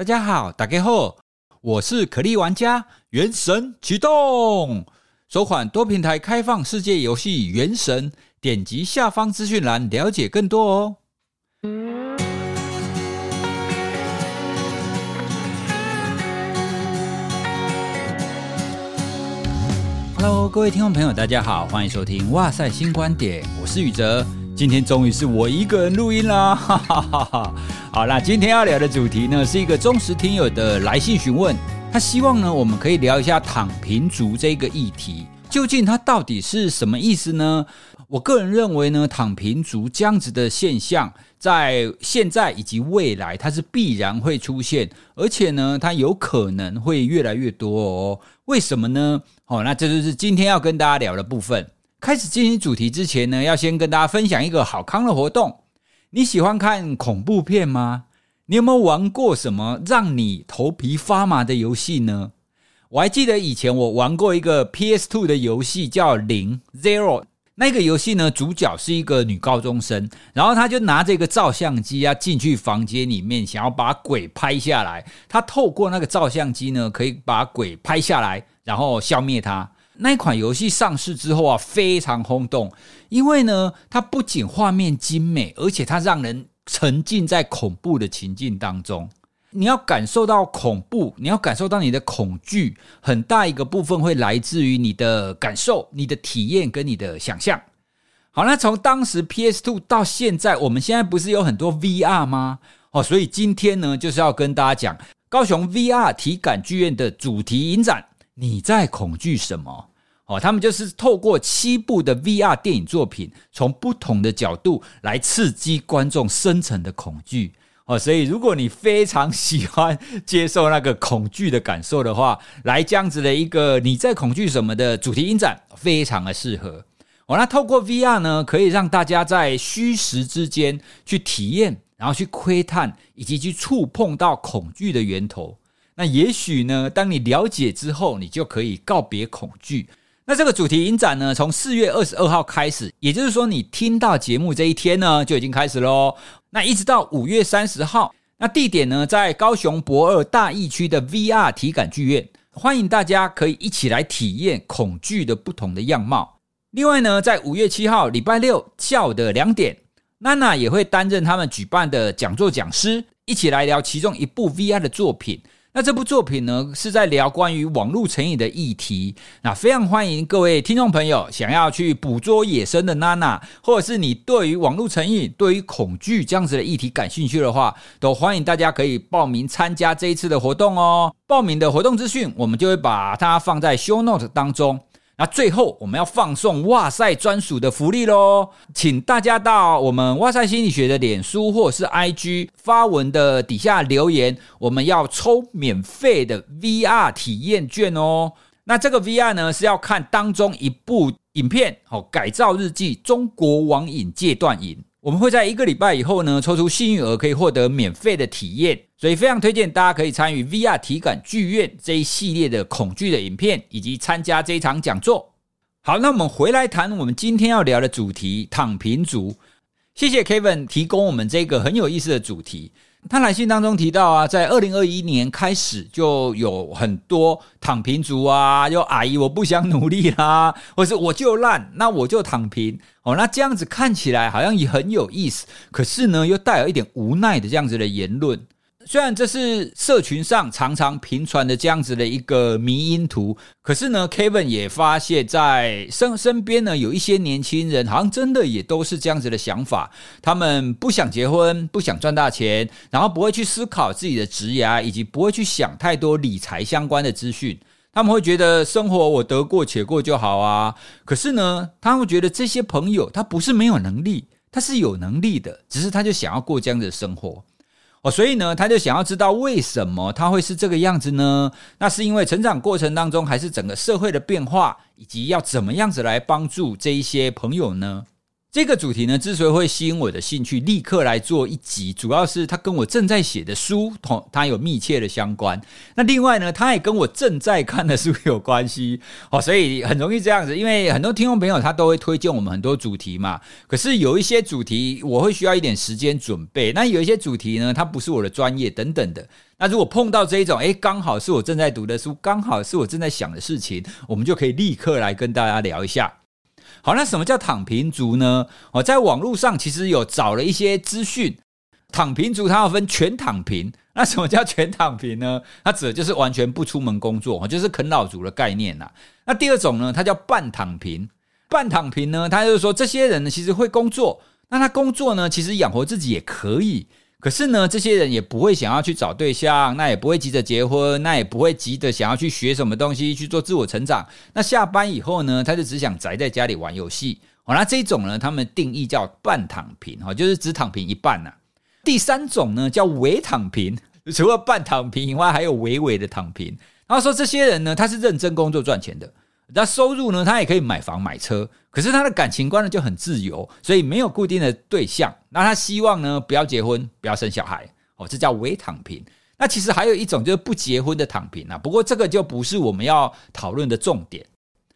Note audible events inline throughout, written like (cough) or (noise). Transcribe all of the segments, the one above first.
大家好，打开后，我是可莉玩家，原神启动，首款多平台开放世界游戏《原神》，点击下方资讯栏了解更多哦。Hello，各位听众朋友，大家好，欢迎收听哇塞新观点，我是宇哲。今天终于是我一个人录音啦，哈哈哈哈！好那，今天要聊的主题呢，是一个忠实听友的来信询问，他希望呢，我们可以聊一下躺平族这个议题，究竟它到底是什么意思呢？我个人认为呢，躺平族这样子的现象，在现在以及未来，它是必然会出现，而且呢，它有可能会越来越多哦。为什么呢？哦，那这就是今天要跟大家聊的部分。开始进行主题之前呢，要先跟大家分享一个好康的活动。你喜欢看恐怖片吗？你有没有玩过什么让你头皮发麻的游戏呢？我还记得以前我玩过一个 PS2 的游戏叫《零 Zero》，那个游戏呢，主角是一个女高中生，然后她就拿着一个照相机啊进去房间里面，想要把鬼拍下来。她透过那个照相机呢，可以把鬼拍下来，然后消灭它。那一款游戏上市之后啊，非常轰动，因为呢，它不仅画面精美，而且它让人沉浸在恐怖的情境当中。你要感受到恐怖，你要感受到你的恐惧，很大一个部分会来自于你的感受、你的体验跟你的想象。好，那从当时 PS Two 到现在，我们现在不是有很多 VR 吗？哦，所以今天呢，就是要跟大家讲高雄 VR 体感剧院的主题影展。你在恐惧什么？哦，他们就是透过七部的 VR 电影作品，从不同的角度来刺激观众深层的恐惧。哦，所以如果你非常喜欢接受那个恐惧的感受的话，来这样子的一个你在恐惧什么的主题影展，非常的适合。哦，那透过 VR 呢，可以让大家在虚实之间去体验，然后去窥探，以及去触碰到恐惧的源头。那也许呢，当你了解之后，你就可以告别恐惧。那这个主题影展呢，从四月二十二号开始，也就是说，你听到节目这一天呢，就已经开始喽。那一直到五月三十号，那地点呢，在高雄博二大义区的 VR 体感剧院，欢迎大家可以一起来体验恐惧的不同的样貌。另外呢，在五月七号礼拜六下午的两点，娜娜也会担任他们举办的讲座讲师，一起来聊其中一部 VR 的作品。那这部作品呢，是在聊关于网络成瘾的议题。那非常欢迎各位听众朋友，想要去捕捉野生的娜娜，或者是你对于网络成瘾、对于恐惧这样子的议题感兴趣的话，都欢迎大家可以报名参加这一次的活动哦。报名的活动资讯，我们就会把它放在 show note 当中。那最后我们要放送哇塞专属的福利喽，请大家到我们哇塞心理学的脸书或者是 IG 发文的底下留言，我们要抽免费的 VR 体验券哦。那这个 VR 呢，是要看当中一部影片哦，改造日记中国网瘾戒断瘾。我们会在一个礼拜以后呢，抽出幸运儿，可以获得免费的体验，所以非常推荐大家可以参与 VR 体感剧院这一系列的恐惧的影片，以及参加这一场讲座。好，那我们回来谈我们今天要聊的主题——躺平族。谢谢 Kevin 提供我们这个很有意思的主题。他来信当中提到啊，在二零二一年开始就有很多躺平族啊，又阿姨我不想努力啦，(laughs) 或是我就烂，那我就躺平哦。那这样子看起来好像也很有意思，可是呢，又带有一点无奈的这样子的言论。虽然这是社群上常常频传的这样子的一个迷因图，可是呢，Kevin 也发现，在身身边呢，有一些年轻人好像真的也都是这样子的想法。他们不想结婚，不想赚大钱，然后不会去思考自己的职业，以及不会去想太多理财相关的资讯。他们会觉得生活我得过且过就好啊。可是呢，他们会觉得这些朋友他不是没有能力，他是有能力的，只是他就想要过这样的生活。哦，所以呢，他就想要知道为什么他会是这个样子呢？那是因为成长过程当中，还是整个社会的变化，以及要怎么样子来帮助这一些朋友呢？这个主题呢，之所以会吸引我的兴趣，立刻来做一集，主要是它跟我正在写的书同它有密切的相关。那另外呢，它也跟我正在看的书有关系 (laughs) 哦，所以很容易这样子。因为很多听众朋友他都会推荐我们很多主题嘛，可是有一些主题我会需要一点时间准备，那有一些主题呢，它不是我的专业等等的。那如果碰到这一种，诶，刚好是我正在读的书，刚好是我正在想的事情，我们就可以立刻来跟大家聊一下。好，那什么叫躺平族呢？哦，在网络上其实有找了一些资讯，躺平族它要分全躺平。那什么叫全躺平呢？它指的就是完全不出门工作，就是啃老族的概念呐。那第二种呢，它叫半躺平。半躺平呢，它就是说这些人呢其实会工作，那他工作呢其实养活自己也可以。可是呢，这些人也不会想要去找对象，那也不会急着结婚，那也不会急着想要去学什么东西去做自我成长。那下班以后呢，他就只想宅在家里玩游戏。好，那这种呢，他们定义叫半躺平，哈，就是只躺平一半呐。第三种呢，叫微躺平，(laughs) 除了半躺平以外，还有微微的躺平。然后说这些人呢，他是认真工作赚钱的。那收入呢？他也可以买房买车，可是他的感情观呢就很自由，所以没有固定的对象。那他希望呢不要结婚，不要生小孩，哦，这叫微躺平。那其实还有一种就是不结婚的躺平啊，不过这个就不是我们要讨论的重点。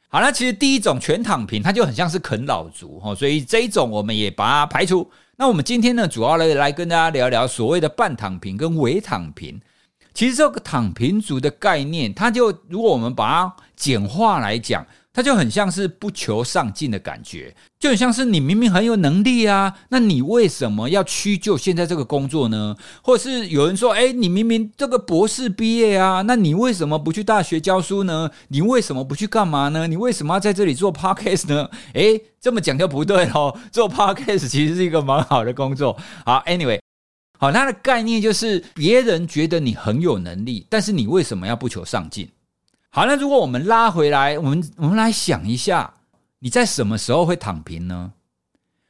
好，那其实第一种全躺平，它就很像是啃老族，所以这一种我们也把它排除。那我们今天呢，主要来来跟大家聊聊所谓的半躺平跟微躺平。其实这个躺平族的概念，它就如果我们把它简化来讲，他就很像是不求上进的感觉，就很像是你明明很有能力啊，那你为什么要屈就现在这个工作呢？或者是有人说，哎，你明明这个博士毕业啊，那你为什么不去大学教书呢？你为什么不去干嘛呢？你为什么要在这里做 podcast 呢？哎，这么讲就不对哦，做 podcast 其实是一个蛮好的工作。好，anyway。好，它的概念就是别人觉得你很有能力，但是你为什么要不求上进？好，那如果我们拉回来，我们我们来想一下，你在什么时候会躺平呢？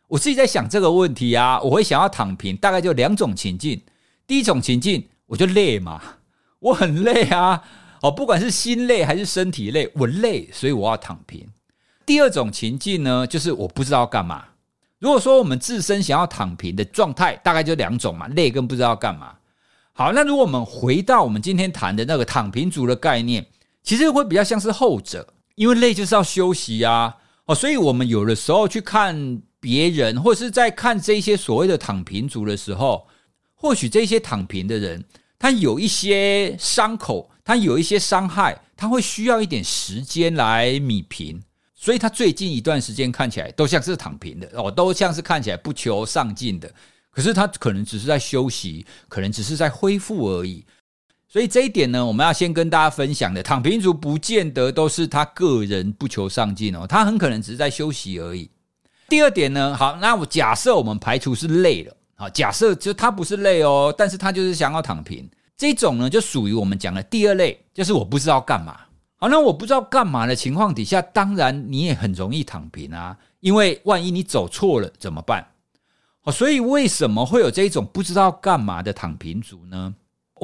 我自己在想这个问题啊，我会想要躺平，大概就两种情境。第一种情境，我就累嘛，(laughs) 我很累啊，哦，不管是心累还是身体累，我累，所以我要躺平。第二种情境呢，就是我不知道干嘛。如果说我们自身想要躺平的状态，大概就两种嘛，累跟不知道干嘛。好，那如果我们回到我们今天谈的那个躺平族的概念，其实会比较像是后者，因为累就是要休息啊。哦，所以我们有的时候去看别人，或是在看这些所谓的躺平族的时候，或许这些躺平的人，他有一些伤口，他有一些伤害，他会需要一点时间来弭平。所以他最近一段时间看起来都像是躺平的哦，都像是看起来不求上进的。可是他可能只是在休息，可能只是在恢复而已。所以这一点呢，我们要先跟大家分享的，躺平族不见得都是他个人不求上进哦，他很可能只是在休息而已。第二点呢，好，那我假设我们排除是累了，好，假设就他不是累哦，但是他就是想要躺平，这种呢就属于我们讲的第二类，就是我不知道干嘛。好，那我不知道干嘛的情况底下，当然你也很容易躺平啊，因为万一你走错了怎么办？好，所以为什么会有这种不知道干嘛的躺平族呢？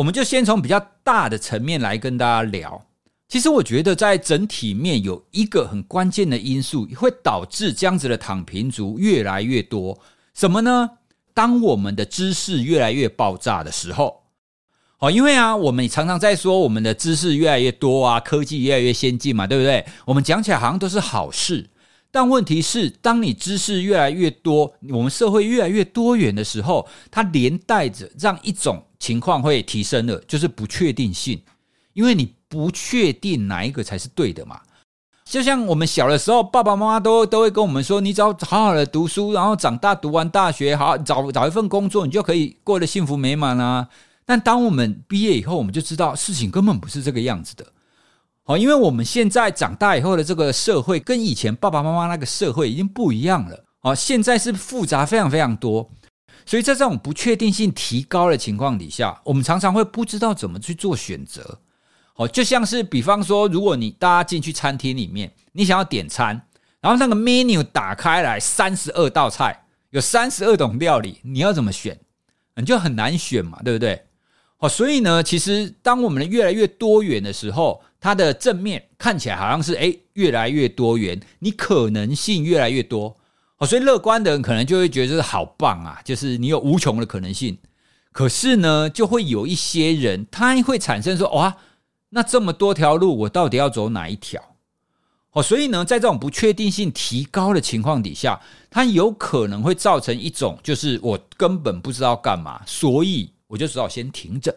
我们就先从比较大的层面来跟大家聊。其实我觉得在整体面有一个很关键的因素，会导致这样子的躺平族越来越多。什么呢？当我们的知识越来越爆炸的时候。哦，因为啊，我们常常在说我们的知识越来越多啊，科技越来越先进嘛，对不对？我们讲起来好像都是好事，但问题是，当你知识越来越多，我们社会越来越多元的时候，它连带着让一种情况会提升了，就是不确定性，因为你不确定哪一个才是对的嘛。就像我们小的时候，爸爸妈妈都都会跟我们说，你只要好好的读书，然后长大读完大学，好找找一份工作，你就可以过得幸福美满啊。但当我们毕业以后，我们就知道事情根本不是这个样子的。哦，因为我们现在长大以后的这个社会，跟以前爸爸妈妈那个社会已经不一样了。哦，现在是复杂非常非常多，所以在这种不确定性提高的情况底下，我们常常会不知道怎么去做选择。哦，就像是比方说，如果你大家进去餐厅里面，你想要点餐，然后那个 menu 打开来三十二道菜，有三十二种料理，你要怎么选？你就很难选嘛，对不对？哦，所以呢，其实当我们越来越多元的时候，它的正面看起来好像是诶越来越多元，你可能性越来越多。哦，所以乐观的人可能就会觉得这是好棒啊，就是你有无穷的可能性。可是呢，就会有一些人他会产生说，哇，那这么多条路，我到底要走哪一条？哦，所以呢，在这种不确定性提高的情况底下，它有可能会造成一种，就是我根本不知道干嘛，所以我就只好先停着。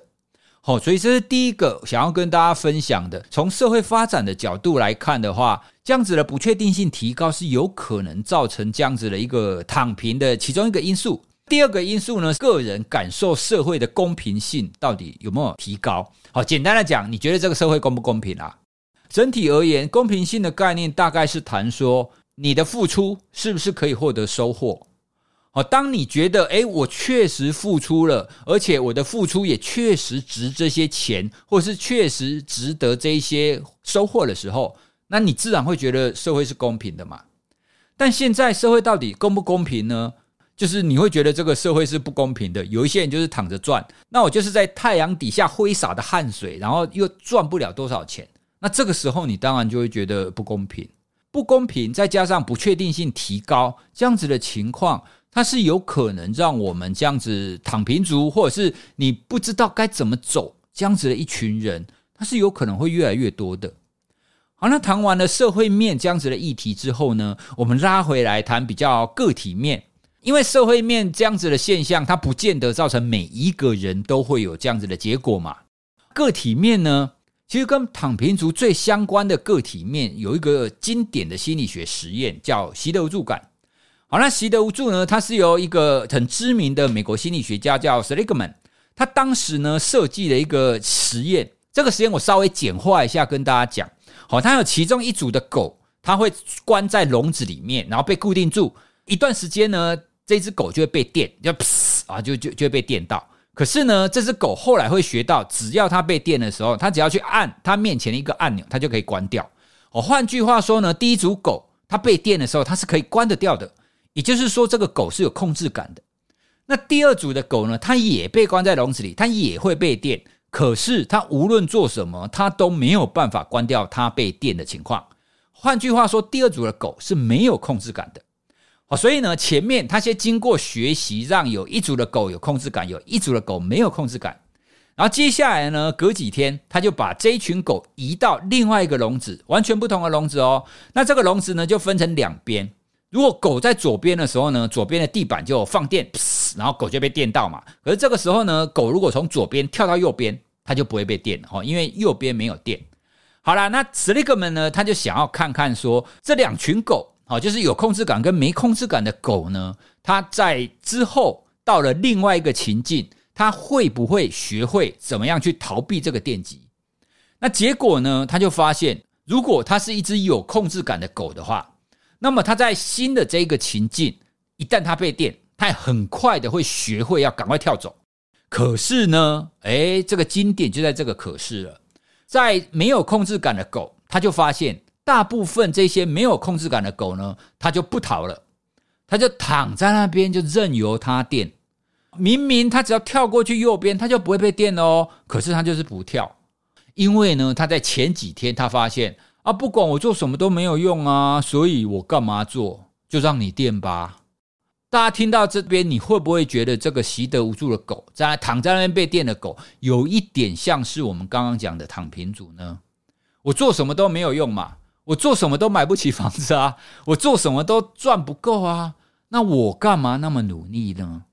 好，所以这是第一个想要跟大家分享的。从社会发展的角度来看的话，这样子的不确定性提高是有可能造成这样子的一个躺平的其中一个因素。第二个因素呢，个人感受社会的公平性到底有没有提高？好，简单的讲，你觉得这个社会公不公平啊？整体而言，公平性的概念大概是谈说，你的付出是不是可以获得收获？好，当你觉得，诶，我确实付出了，而且我的付出也确实值这些钱，或是确实值得这一些收获的时候，那你自然会觉得社会是公平的嘛。但现在社会到底公不公平呢？就是你会觉得这个社会是不公平的。有一些人就是躺着赚，那我就是在太阳底下挥洒的汗水，然后又赚不了多少钱，那这个时候你当然就会觉得不公平。不公平，再加上不确定性提高，这样子的情况。它是有可能让我们这样子躺平族，或者是你不知道该怎么走这样子的一群人，它是有可能会越来越多的。好，那谈完了社会面这样子的议题之后呢，我们拉回来谈比较个体面，因为社会面这样子的现象，它不见得造成每一个人都会有这样子的结果嘛。个体面呢，其实跟躺平族最相关的个体面，有一个经典的心理学实验，叫习得无助感。好，那习得无助呢？它是由一个很知名的美国心理学家叫 Seligman，他当时呢设计了一个实验。这个实验我稍微简化一下跟大家讲。好，他有其中一组的狗，它会关在笼子里面，然后被固定住一段时间呢，这只狗就会被电，就噗啊，就就就会被电到。可是呢，这只狗后来会学到，只要它被电的时候，它只要去按它面前的一个按钮，它就可以关掉。哦，换句话说呢，第一组狗它被电的时候，它是可以关得掉的。也就是说，这个狗是有控制感的。那第二组的狗呢？它也被关在笼子里，它也会被电。可是它无论做什么，它都没有办法关掉它被电的情况。换句话说，第二组的狗是没有控制感的。好，所以呢，前面它先经过学习，让有一组的狗有控制感，有一组的狗没有控制感。然后接下来呢，隔几天，他就把这一群狗移到另外一个笼子，完全不同的笼子哦。那这个笼子呢，就分成两边。如果狗在左边的时候呢，左边的地板就放电，然后狗就被电到嘛。可是这个时候呢，狗如果从左边跳到右边，它就不会被电哦，因为右边没有电。好啦，那史利格们呢，他就想要看看说，这两群狗，哦，就是有控制感跟没控制感的狗呢，它在之后到了另外一个情境，它会不会学会怎么样去逃避这个电击？那结果呢，他就发现，如果它是一只有控制感的狗的话。那么他在新的这个情境，一旦他被电，他也很快的会学会要赶快跳走。可是呢，哎，这个经典就在这个可是了，在没有控制感的狗，他就发现大部分这些没有控制感的狗呢，他就不逃了，他就躺在那边就任由他电。明明他只要跳过去右边，他就不会被电哦，可是他就是不跳，因为呢，他在前几天他发现。啊，不管我做什么都没有用啊，所以我干嘛做？就让你电吧。大家听到这边，你会不会觉得这个习得无助的狗，在躺在那边被电的狗，有一点像是我们刚刚讲的躺平族呢？我做什么都没有用嘛，我做什么都买不起房子啊，(laughs) 我做什么都赚不够啊，那我干嘛那么努力呢？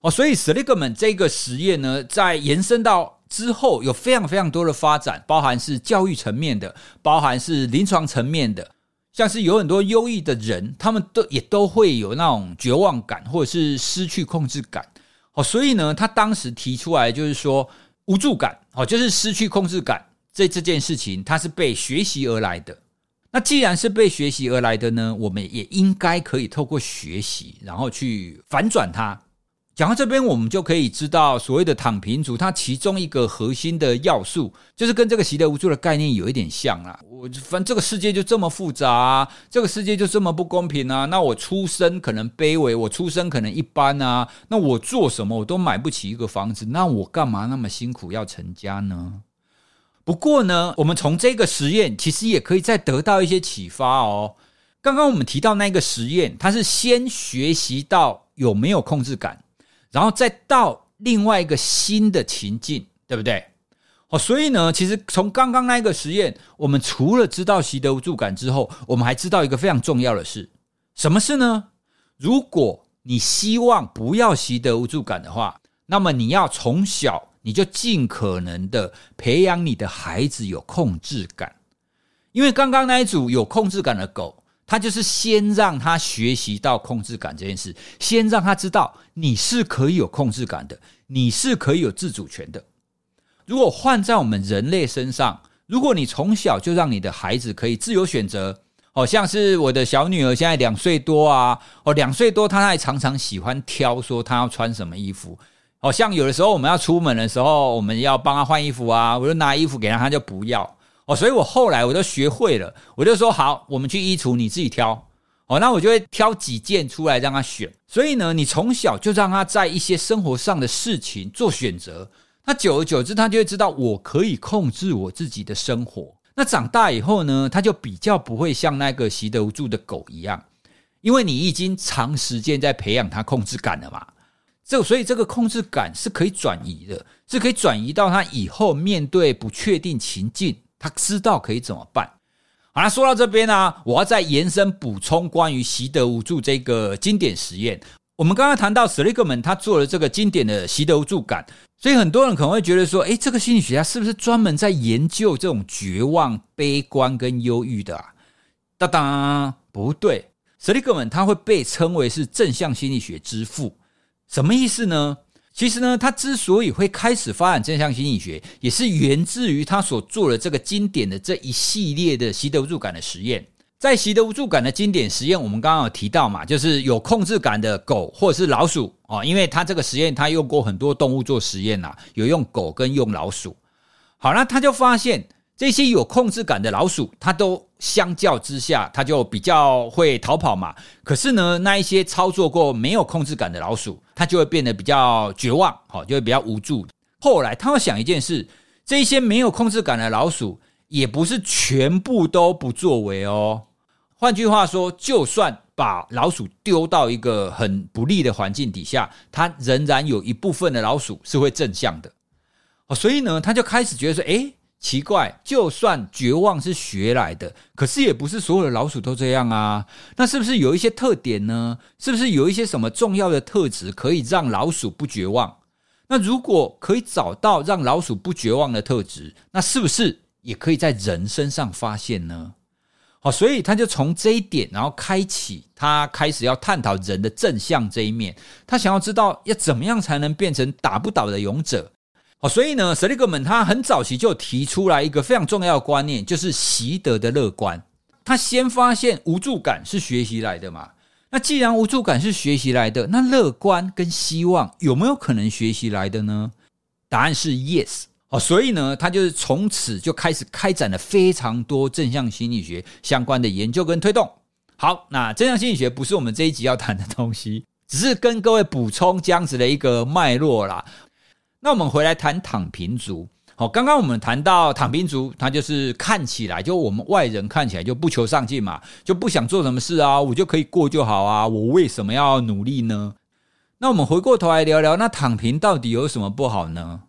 哦，所以 Seligman 这个实验呢，在延伸到。之后有非常非常多的发展，包含是教育层面的，包含是临床层面的，像是有很多忧郁的人，他们都也都会有那种绝望感，或者是失去控制感。哦，所以呢，他当时提出来就是说，无助感，哦，就是失去控制感，这这件事情它是被学习而来的。那既然是被学习而来的呢，我们也应该可以透过学习，然后去反转它。讲到这边，我们就可以知道，所谓的躺平族，它其中一个核心的要素，就是跟这个习得无助的概念有一点像啦。我反正这个世界就这么复杂，这个世界就这么不公平啊。那我出生可能卑微，我出生可能一般啊。那我做什么我都买不起一个房子，那我干嘛那么辛苦要成家呢？不过呢，我们从这个实验其实也可以再得到一些启发哦。刚刚我们提到那个实验，它是先学习到有没有控制感，然后再到另外一个新的情境，对不对？哦，所以呢，其实从刚刚那个实验，我们除了知道习得无助感之后，我们还知道一个非常重要的事，什么事呢？如果你希望不要习得无助感的话，那么你要从小你就尽可能的培养你的孩子有控制感，因为刚刚那一组有控制感的狗。他就是先让他学习到控制感这件事，先让他知道你是可以有控制感的，你是可以有自主权的。如果换在我们人类身上，如果你从小就让你的孩子可以自由选择，好像是我的小女儿现在两岁多啊，哦，两岁多，她还常常喜欢挑，说她要穿什么衣服。好像有的时候我们要出门的时候，我们要帮她换衣服啊，我就拿衣服给她，她就不要。所以我后来我就学会了，我就说好，我们去衣橱，你自己挑。哦，那我就会挑几件出来让他选。所以呢，你从小就让他在一些生活上的事情做选择，那久而久之，他就会知道我可以控制我自己的生活。那长大以后呢，他就比较不会像那个习得无助的狗一样，因为你已经长时间在培养他控制感了嘛。这所以这个控制感是可以转移的，是可以转移到他以后面对不确定情境。他知道可以怎么办。好，那说到这边呢、我要再延伸补充关于习得无助这个经典实验。我们刚刚谈到 Seligman 他做了这个经典的习得无助感，所以很多人可能会觉得说，诶，这个心理学家是不是专门在研究这种绝望、悲观跟忧郁的啊？当当，不对，Seligman 他会被称为是正向心理学之父，什么意思呢？其实呢，他之所以会开始发展正向心理学，也是源自于他所做的这个经典的这一系列的习得无助感的实验。在习得无助感的经典实验，我们刚刚有提到嘛，就是有控制感的狗或者是老鼠哦，因为他这个实验他用过很多动物做实验呐，有用狗跟用老鼠。好，那他就发现。这些有控制感的老鼠，它都相较之下，它就比较会逃跑嘛。可是呢，那一些操作过没有控制感的老鼠，他就会变得比较绝望，好，就会比较无助。后来，他会想一件事：这些没有控制感的老鼠，也不是全部都不作为哦。换句话说，就算把老鼠丢到一个很不利的环境底下，它仍然有一部分的老鼠是会正向的。哦，所以呢，他就开始觉得说，诶。奇怪，就算绝望是学来的，可是也不是所有的老鼠都这样啊。那是不是有一些特点呢？是不是有一些什么重要的特质可以让老鼠不绝望？那如果可以找到让老鼠不绝望的特质，那是不是也可以在人身上发现呢？好，所以他就从这一点，然后开启他开始要探讨人的正向这一面。他想要知道要怎么样才能变成打不倒的勇者。哦，所以呢，Seligman 他很早期就提出来一个非常重要的观念，就是习得的乐观。他先发现无助感是学习来的嘛，那既然无助感是学习来的，那乐观跟希望有没有可能学习来的呢？答案是 yes。哦，所以呢，他就是从此就开始开展了非常多正向心理学相关的研究跟推动。好，那正向心理学不是我们这一集要谈的东西，只是跟各位补充这样子的一个脉络啦。那我们回来谈躺平族。好，刚刚我们谈到躺平族，他就是看起来就我们外人看起来就不求上进嘛，就不想做什么事啊，我就可以过就好啊，我为什么要努力呢？那我们回过头来聊聊，那躺平到底有什么不好呢？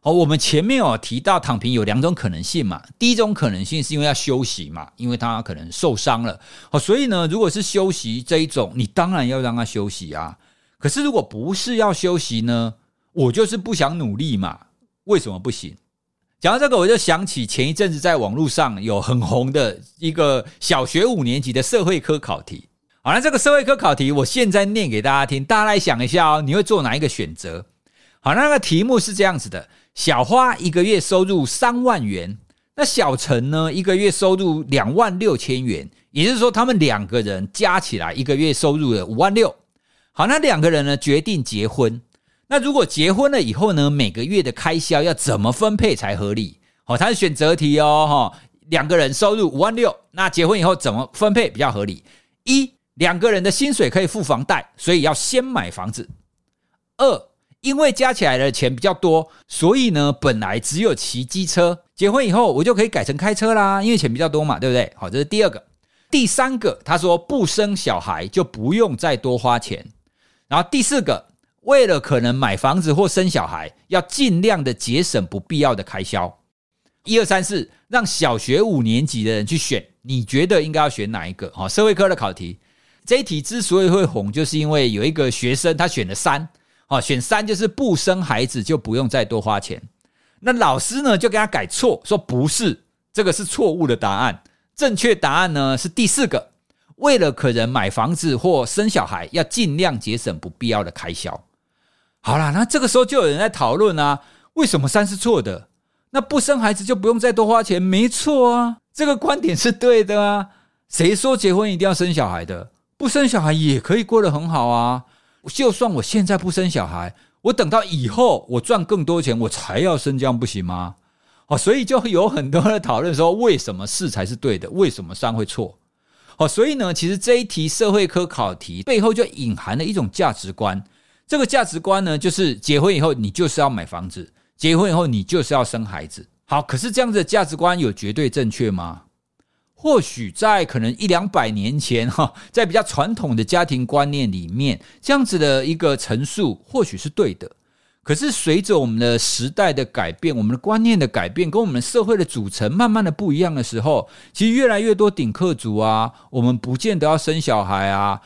好，我们前面有提到躺平有两种可能性嘛，第一种可能性是因为要休息嘛，因为他可能受伤了。好，所以呢，如果是休息这一种，你当然要让他休息啊。可是如果不是要休息呢？我就是不想努力嘛，为什么不行？讲到这个，我就想起前一阵子在网络上有很红的一个小学五年级的社会科考题。好，那这个社会科考题，我现在念给大家听，大家来想一下哦，你会做哪一个选择？好，那个题目是这样子的：小花一个月收入三万元，那小陈呢，一个月收入两万六千元，也就是说，他们两个人加起来一个月收入了五万六。好，那两个人呢，决定结婚。那如果结婚了以后呢，每个月的开销要怎么分配才合理？好，它是选择题哦，哈，两个人收入五万六，那结婚以后怎么分配比较合理？一，两个人的薪水可以付房贷，所以要先买房子。二，因为加起来的钱比较多，所以呢，本来只有骑机车，结婚以后我就可以改成开车啦，因为钱比较多嘛，对不对？好，这是第二个。第三个，他说不生小孩就不用再多花钱。然后第四个，为了可能买房子或生小孩，要尽量的节省不必要的开销。一二三四，让小学五年级的人去选，你觉得应该要选哪一个？哦，社会科的考题，这一题之所以会红，就是因为有一个学生他选了三，哦，选三就是不生孩子就不用再多花钱。那老师呢就给他改错，说不是，这个是错误的答案，正确答案呢是第四个，为了可能买房子或生小孩，要尽量节省不必要的开销。好啦，那这个时候就有人在讨论啊，为什么三是错的？那不生孩子就不用再多花钱，没错啊，这个观点是对的啊。谁说结婚一定要生小孩的？不生小孩也可以过得很好啊。就算我现在不生小孩，我等到以后我赚更多钱，我才要生，这样不行吗？哦，所以就有很多人讨论说，为什么四才是对的？为什么三会错？哦，所以呢，其实这一题社会科考题背后就隐含了一种价值观。这个价值观呢，就是结婚以后你就是要买房子。结婚以后，你就是要生孩子。好，可是这样子的价值观有绝对正确吗？或许在可能一两百年前，哈，在比较传统的家庭观念里面，这样子的一个陈述或许是对的。可是随着我们的时代的改变，我们的观念的改变，跟我们社会的组成慢慢的不一样的时候，其实越来越多顶客族啊，我们不见得要生小孩啊。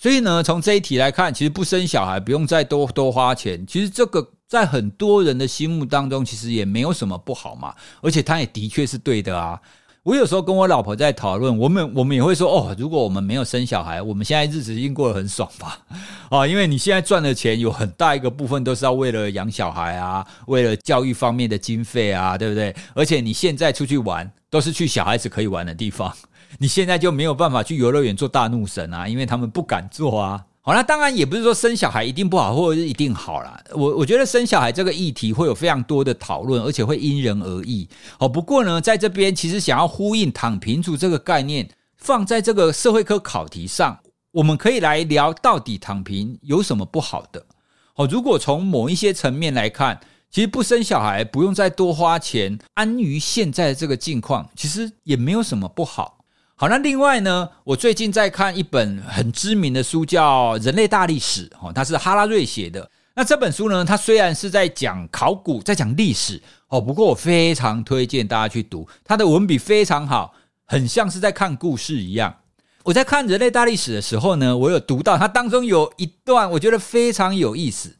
所以呢，从这一题来看，其实不生小孩不用再多多花钱，其实这个。在很多人的心目当中，其实也没有什么不好嘛，而且他也的确是对的啊。我有时候跟我老婆在讨论，我们我们也会说，哦，如果我们没有生小孩，我们现在日子已经过得很爽吧？(laughs) 啊，因为你现在赚的钱有很大一个部分都是要为了养小孩啊，为了教育方面的经费啊，对不对？而且你现在出去玩，都是去小孩子可以玩的地方，你现在就没有办法去游乐园做大怒神啊，因为他们不敢做啊。好，那当然也不是说生小孩一定不好，或者是一定好啦。我我觉得生小孩这个议题会有非常多的讨论，而且会因人而异。好，不过呢，在这边其实想要呼应“躺平族”这个概念，放在这个社会科考题上，我们可以来聊到底躺平有什么不好的。好，如果从某一些层面来看，其实不生小孩，不用再多花钱，安于现在的这个境况，其实也没有什么不好。好，那另外呢，我最近在看一本很知名的书，叫《人类大历史》哦，它是哈拉瑞写的。那这本书呢，它虽然是在讲考古，在讲历史哦，不过我非常推荐大家去读，它的文笔非常好，很像是在看故事一样。我在看《人类大历史》的时候呢，我有读到它当中有一段，我觉得非常有意思。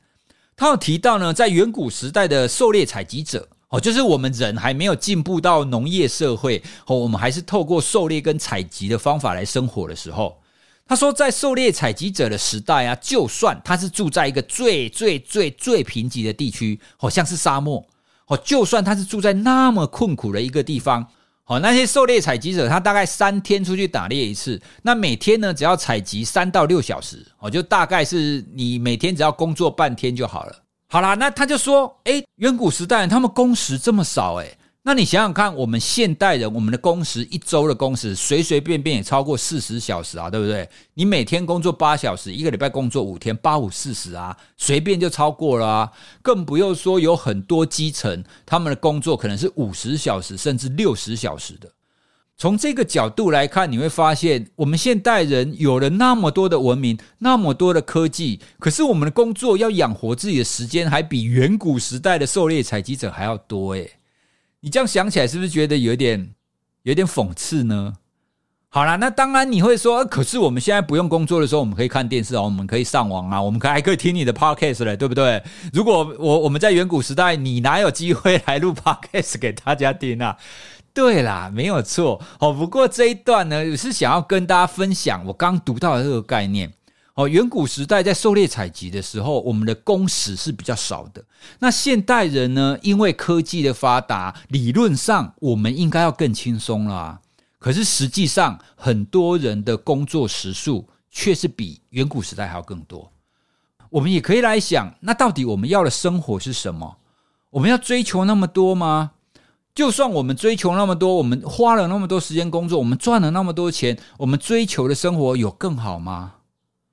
它有提到呢，在远古时代的狩猎采集者。哦，就是我们人还没有进步到农业社会，哦，我们还是透过狩猎跟采集的方法来生活的时候，他说，在狩猎采集者的时代啊，就算他是住在一个最最最最贫瘠的地区，好像是沙漠，哦，就算他是住在那么困苦的一个地方，哦，那些狩猎采集者他大概三天出去打猎一次，那每天呢，只要采集三到六小时，哦，就大概是你每天只要工作半天就好了。好啦，那他就说，诶，远古时代他们工时这么少，诶，那你想想看，我们现代人，我们的工时一周的工时随随便便也超过四十小时啊，对不对？你每天工作八小时，一个礼拜工作五天，八五四十啊，随便就超过了啊，更不用说有很多基层，他们的工作可能是五十小时甚至六十小时的。从这个角度来看，你会发现，我们现代人有了那么多的文明，那么多的科技，可是我们的工作要养活自己的时间，还比远古时代的狩猎采集者还要多。诶，你这样想起来，是不是觉得有点有点讽刺呢？好啦，那当然你会说，可是我们现在不用工作的时候，我们可以看电视啊，我们可以上网啊，我们可还可以听你的 podcast 嘞，对不对？如果我我们在远古时代，你哪有机会来录 (laughs) podcast 给大家听啊？对啦，没有错哦。不过这一段呢，也是想要跟大家分享我刚读到的这个概念哦。远古时代在狩猎采集的时候，我们的工时是比较少的。那现代人呢，因为科技的发达，理论上我们应该要更轻松啦。可是实际上，很多人的工作时数却是比远古时代还要更多。我们也可以来想，那到底我们要的生活是什么？我们要追求那么多吗？就算我们追求那么多，我们花了那么多时间工作，我们赚了那么多钱，我们追求的生活有更好吗？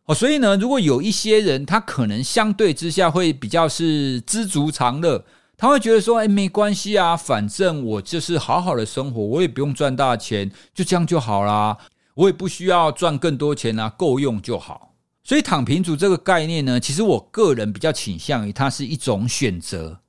哦，所以呢，如果有一些人，他可能相对之下会比较是知足常乐，他会觉得说，哎，没关系啊，反正我就是好好的生活，我也不用赚大钱，就这样就好啦。我也不需要赚更多钱啊，够用就好。所以躺平族这个概念呢，其实我个人比较倾向于它是一种选择。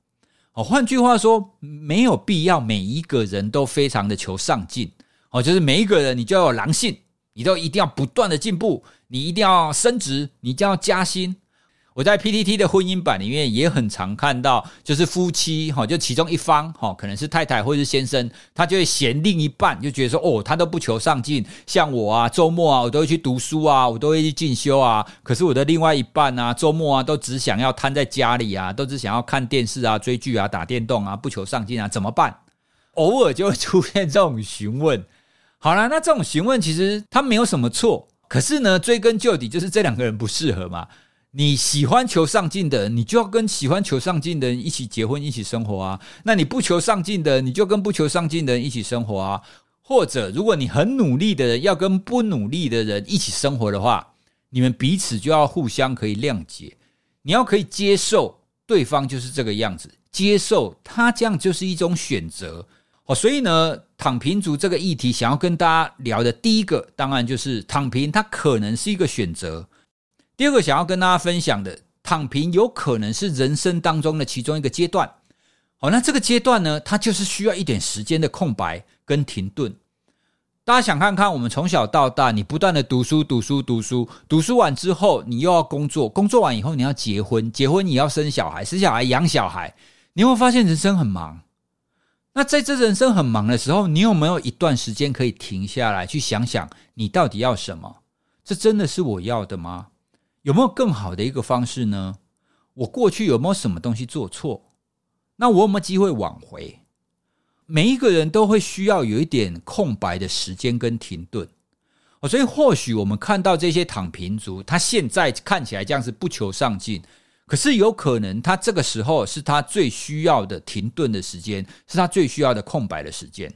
哦，换句话说，没有必要每一个人都非常的求上进。哦，就是每一个人你就要有狼性，你都一定要不断的进步，你一定要升职，你就要加薪。我在 PTT 的婚姻版里面也很常看到，就是夫妻哈，就其中一方哈，可能是太太或是先生，他就会嫌另一半，就觉得说哦，他都不求上进，像我啊，周末啊，我都会去读书啊，我都会去进修啊，可是我的另外一半啊，周末啊，都只想要瘫在家里啊，都只想要看电视啊、追剧啊、打电动啊，不求上进啊，怎么办？偶尔就会出现这种询问。好了，那这种询问其实他没有什么错，可是呢，追根究底就是这两个人不适合嘛。你喜欢求上进的人，你就要跟喜欢求上进的人一起结婚，一起生活啊。那你不求上进的，你就跟不求上进的人一起生活啊。或者，如果你很努力的人要跟不努力的人一起生活的话，你们彼此就要互相可以谅解。你要可以接受对方就是这个样子，接受他这样就是一种选择。哦，所以呢，躺平族这个议题，想要跟大家聊的第一个，当然就是躺平，它可能是一个选择。第二个想要跟大家分享的，躺平有可能是人生当中的其中一个阶段。好，那这个阶段呢，它就是需要一点时间的空白跟停顿。大家想看看，我们从小到大，你不断的读书、读书、读书，读书完之后，你又要工作，工作完以后你要结婚，结婚你要生小孩，生小孩养小孩，你会发现人生很忙。那在这人生很忙的时候，你有没有一段时间可以停下来，去想想你到底要什么？这真的是我要的吗？有没有更好的一个方式呢？我过去有没有什么东西做错？那我有没有机会挽回？每一个人都会需要有一点空白的时间跟停顿。所以或许我们看到这些躺平族，他现在看起来这样子不求上进，可是有可能他这个时候是他最需要的停顿的时间，是他最需要的空白的时间。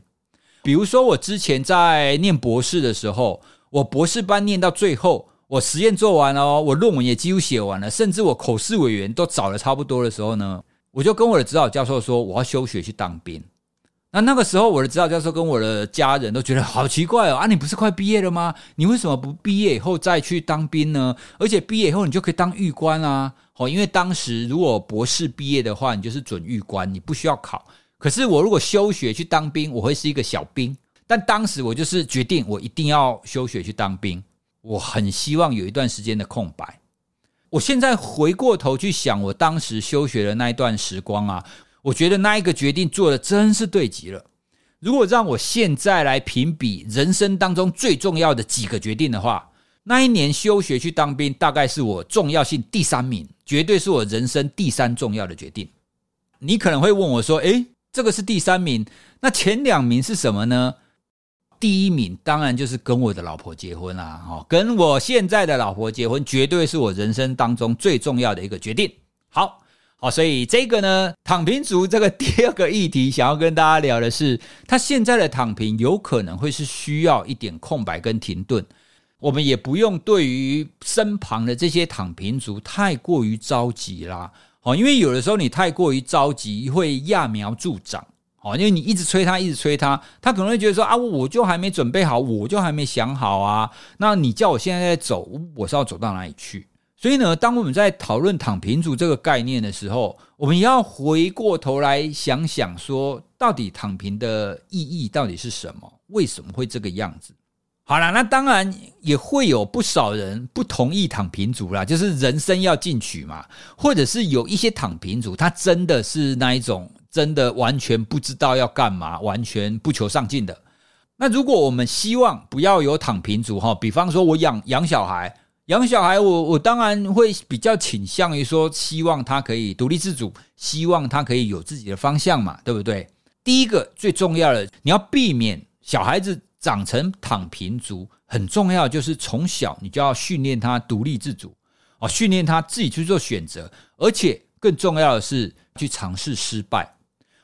比如说我之前在念博士的时候，我博士班念到最后。我实验做完了，我论文也几乎写完了，甚至我口试委员都找了差不多的时候呢，我就跟我的指导教授说我要休学去当兵。那那个时候，我的指导教授跟我的家人都觉得好奇怪哦，啊，你不是快毕业了吗？你为什么不毕业以后再去当兵呢？而且毕业以后你就可以当狱官啊，哦，因为当时如果博士毕业的话，你就是准狱官，你不需要考。可是我如果休学去当兵，我会是一个小兵。但当时我就是决定，我一定要休学去当兵。我很希望有一段时间的空白。我现在回过头去想，我当时休学的那一段时光啊，我觉得那一个决定做的真是对极了。如果让我现在来评比人生当中最重要的几个决定的话，那一年休学去当兵，大概是我重要性第三名，绝对是我人生第三重要的决定。你可能会问我说：“诶，这个是第三名，那前两名是什么呢？”第一名当然就是跟我的老婆结婚啦，哈，跟我现在的老婆结婚，绝对是我人生当中最重要的一个决定。好，好，所以这个呢，躺平族这个第二个议题，想要跟大家聊的是，他现在的躺平有可能会是需要一点空白跟停顿。我们也不用对于身旁的这些躺平族太过于着急啦，哦，因为有的时候你太过于着急，会揠苗助长。哦，因为你一直催他，一直催他，他可能会觉得说啊，我就还没准备好，我就还没想好啊。那你叫我现在在走，我是要走到哪里去？所以呢，当我们在讨论躺平族这个概念的时候，我们要回过头来想想说，到底躺平的意义到底是什么？为什么会这个样子？好啦，那当然也会有不少人不同意躺平族啦，就是人生要进取嘛，或者是有一些躺平族，他真的是那一种。真的完全不知道要干嘛，完全不求上进的。那如果我们希望不要有躺平族哈，比方说我养养小孩，养小孩我，我当然会比较倾向于说，希望他可以独立自主，希望他可以有自己的方向嘛，对不对？第一个最重要的，你要避免小孩子长成躺平族，很重要就是从小你就要训练他独立自主哦，训练他自己去做选择，而且更重要的是去尝试失败。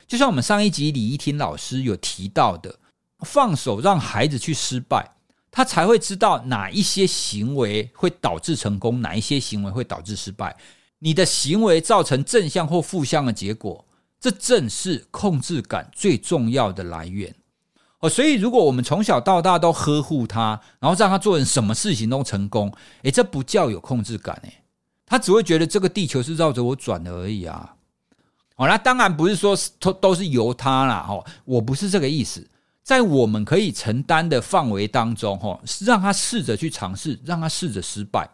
就像我们上一集李依婷老师有提到的，放手让孩子去失败，他才会知道哪一些行为会导致成功，哪一些行为会导致失败。你的行为造成正向或负向的结果，这正是控制感最重要的来源。哦，所以如果我们从小到大都呵护他，然后让他做成什么事情都成功，诶，这不叫有控制感诶，他只会觉得这个地球是绕着我转的而已啊。哦，那当然不是说都都是由他啦，哦，我不是这个意思，在我们可以承担的范围当中，哈，让他试着去尝试，让他试着失败。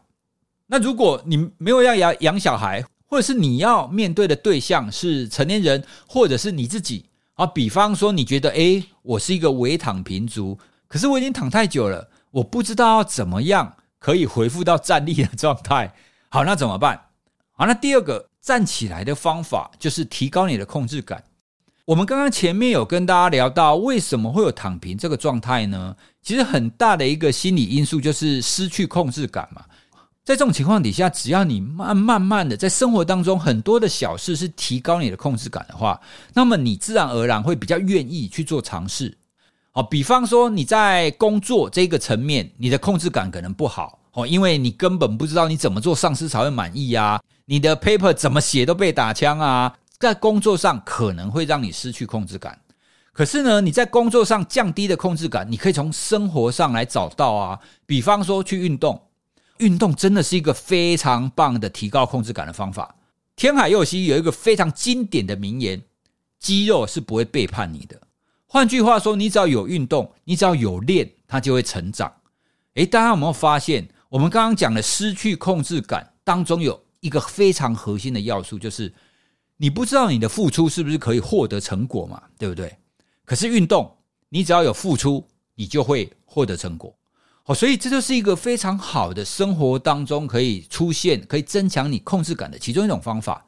那如果你没有要养养小孩，或者是你要面对的对象是成年人，或者是你自己。啊，比方说，你觉得，诶，我是一个伪躺平族，可是我已经躺太久了，我不知道要怎么样可以恢复到站立的状态。好，那怎么办？好，那第二个站起来的方法就是提高你的控制感。我们刚刚前面有跟大家聊到，为什么会有躺平这个状态呢？其实很大的一个心理因素就是失去控制感嘛。在这种情况底下，只要你慢慢慢的在生活当中很多的小事是提高你的控制感的话，那么你自然而然会比较愿意去做尝试。好，比方说你在工作这个层面，你的控制感可能不好哦，因为你根本不知道你怎么做上司才会满意啊，你的 paper 怎么写都被打枪啊，在工作上可能会让你失去控制感。可是呢，你在工作上降低的控制感，你可以从生活上来找到啊，比方说去运动。运动真的是一个非常棒的提高控制感的方法。天海佑希有一个非常经典的名言：“肌肉是不会背叛你的。”换句话说，你只要有运动，你只要有练，它就会成长。诶，大家有没有发现，我们刚刚讲的失去控制感当中有一个非常核心的要素，就是你不知道你的付出是不是可以获得成果嘛？对不对？可是运动，你只要有付出，你就会获得成果。哦，所以这就是一个非常好的生活当中可以出现、可以增强你控制感的其中一种方法。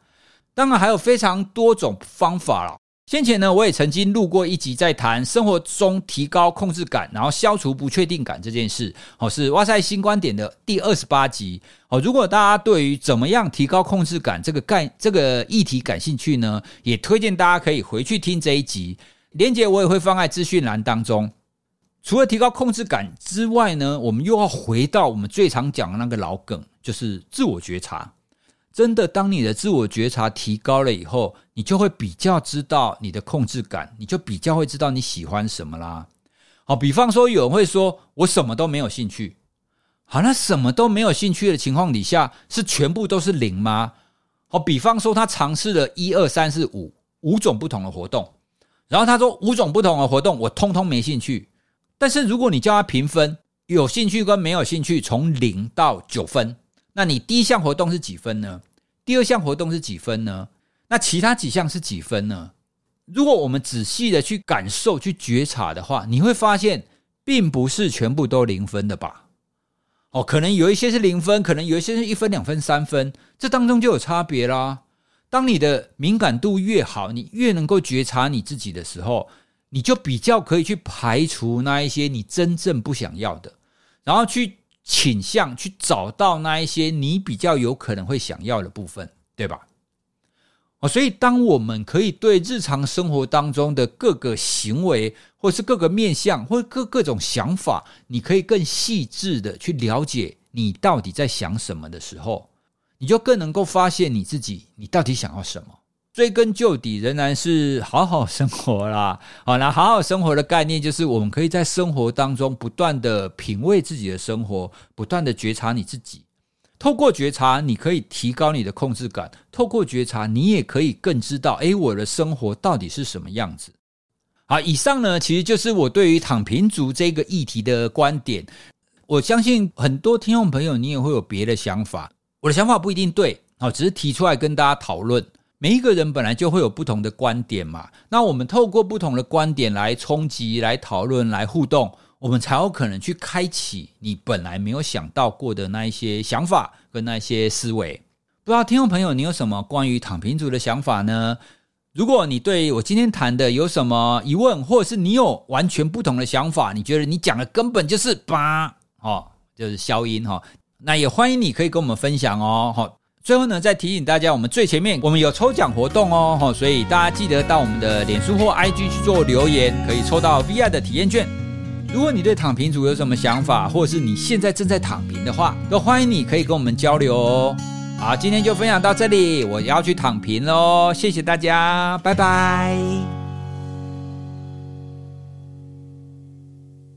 当然还有非常多种方法了。先前呢，我也曾经录过一集，在谈生活中提高控制感，然后消除不确定感这件事。哦，是哇塞新观点的第二十八集。哦，如果大家对于怎么样提高控制感这个概这个议题感兴趣呢，也推荐大家可以回去听这一集，连接我也会放在资讯栏当中。除了提高控制感之外呢，我们又要回到我们最常讲的那个老梗，就是自我觉察。真的，当你的自我觉察提高了以后，你就会比较知道你的控制感，你就比较会知道你喜欢什么啦。好，比方说有人会说，我什么都没有兴趣。好，那什么都没有兴趣的情况底下，是全部都是零吗？好，比方说他尝试了一二三四五五种不同的活动，然后他说五种不同的活动我通通没兴趣。但是如果你叫他评分，有兴趣跟没有兴趣从零到九分，那你第一项活动是几分呢？第二项活动是几分呢？那其他几项是几分呢？如果我们仔细的去感受、去觉察的话，你会发现，并不是全部都零分的吧？哦，可能有一些是零分，可能有一些是一分、两分、三分，这当中就有差别啦。当你的敏感度越好，你越能够觉察你自己的时候。你就比较可以去排除那一些你真正不想要的，然后去倾向去找到那一些你比较有可能会想要的部分，对吧？哦，所以当我们可以对日常生活当中的各个行为，或是各个面向，或各各种想法，你可以更细致的去了解你到底在想什么的时候，你就更能够发现你自己，你到底想要什么。追根究底，仍然是好好生活啦。(laughs) 好，那好好生活的概念就是，我们可以在生活当中不断的品味自己的生活，不断的觉察你自己。透过觉察，你可以提高你的控制感；透过觉察，你也可以更知道，诶，我的生活到底是什么样子。好，以上呢，其实就是我对于躺平族这个议题的观点。我相信很多听众朋友，你也会有别的想法。我的想法不一定对，好，只是提出来跟大家讨论。每一个人本来就会有不同的观点嘛，那我们透过不同的观点来冲击、来讨论、来互动，我们才有可能去开启你本来没有想到过的那一些想法跟那些思维。不知道听众朋友你有什么关于躺平族的想法呢？如果你对我今天谈的有什么疑问，或者是你有完全不同的想法，你觉得你讲的根本就是八哦，就是消音哈，那也欢迎你可以跟我们分享哦，好。最后呢，再提醒大家，我们最前面我们有抽奖活动哦，所以大家记得到我们的脸书或 IG 去做留言，可以抽到 VR 的体验券。如果你对躺平族有什么想法，或是你现在正在躺平的话，都欢迎你可以跟我们交流哦。好，今天就分享到这里，我要去躺平喽，谢谢大家，拜拜。